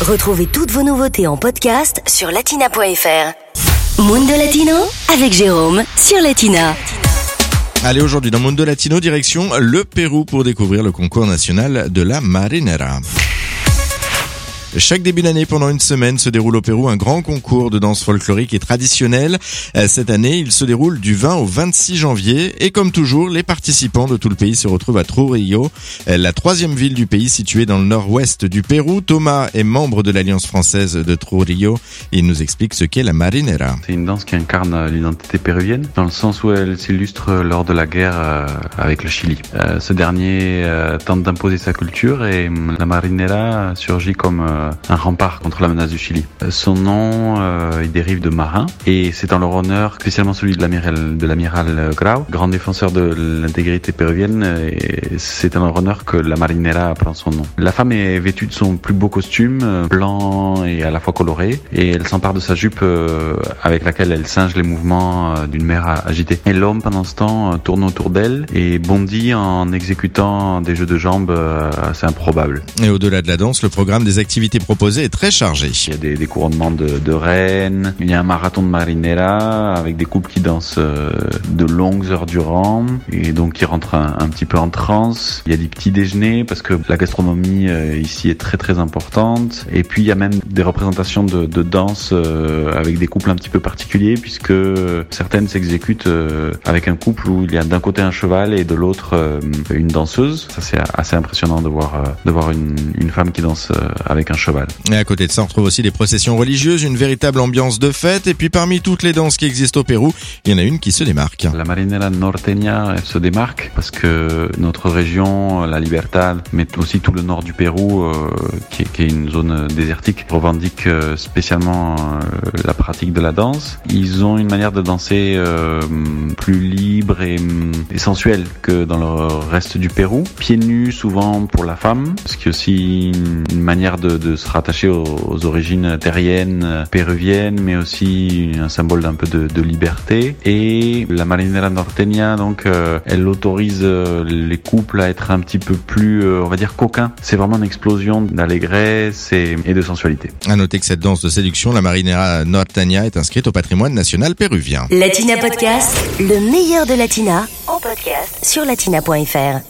Retrouvez toutes vos nouveautés en podcast sur latina.fr. Mundo Latino avec Jérôme sur Latina. Allez, aujourd'hui dans Mundo Latino, direction le Pérou pour découvrir le concours national de la marinera. Chaque début d'année, pendant une semaine, se déroule au Pérou un grand concours de danse folklorique et traditionnelle. Euh, Cette année, il se déroule du 20 au 26 janvier et comme toujours, les participants de tout le pays se retrouvent à Trujillo, euh, la troisième ville du pays située dans le nord-ouest du Pérou. Thomas est membre de l'Alliance française de Trujillo. Il nous explique ce qu'est la marinera. C'est une danse qui incarne l'identité péruvienne, dans le sens où elle s'illustre lors de la guerre euh, avec le Chili. Euh, ce dernier euh, tente d'imposer sa culture et hum, la marinera surgit comme euh, un rempart contre la menace du Chili. Euh, Son nom, euh, il dérive de marin et c'est en leur honneur, spécialement celui de l'amiral l'amiral Grau, grand défenseur de l'intégrité péruvienne. Et c'est en leur honneur que la marinera prend son nom. La femme est vêtue de son plus beau costume, euh, blanc et à la fois coloré, et elle s'empare de sa jupe euh, avec laquelle elle singe les mouvements euh, d'une mer agitée. Et l'homme, pendant ce temps, euh, tourne autour d'elle et bondit en exécutant des jeux de jambes euh, assez improbables. Et au-delà de la danse, le programme des activités proposées est très chargé. Il y a des, des couronnements de, de il y a un marathon de marinera avec des couples qui dansent euh, de longues heures durant et donc qui rentrent un, petit peu en transe. Il y a des petits déjeuners parce que la gastronomie euh, ici est très très importante. Et puis il y a même des représentations de, danse euh, avec des couples un petit peu particuliers puisque certaines s'exécutent avec un couple où il y a d'un côté un cheval et de l'autre une danseuse. Ça c'est assez impressionnant de voir de voir une, une femme qui danse avec un cheval. Et à côté de ça, on retrouve aussi des processions religieuses, une véritable ambiance de fête. Et puis parmi toutes les danses qui existent au Pérou, il y en a une qui se démarque. La marinera norteña elle se démarque parce que notre région, la Libertad, mais aussi tout le nord du Pérou, euh, qui, est, qui est une zone désertique, revendique euh, spécialement euh, la pratique de la danse. Ils ont une manière de danser euh, plus libre et, et sensuelle que dans le reste du Pérou. Pieds nus souvent pour la femme, ce qui est aussi une, une manière de, de se rattacher aux, aux origines terriennes, péruviennes, mais aussi un symbole d'un peu de, de liberté. Et la marinera norteña, donc, euh, elle autorise euh, les couples à être un petit peu plus, euh, on va dire, coquins. C'est vraiment une explosion d'allégresse et, et de sensualité. À noter que cette danse de séduction, la marinera norteña, est inscrite au patrimoine national péruvien. Latina Podcast, le meilleur de Latina en podcast sur latina.fr.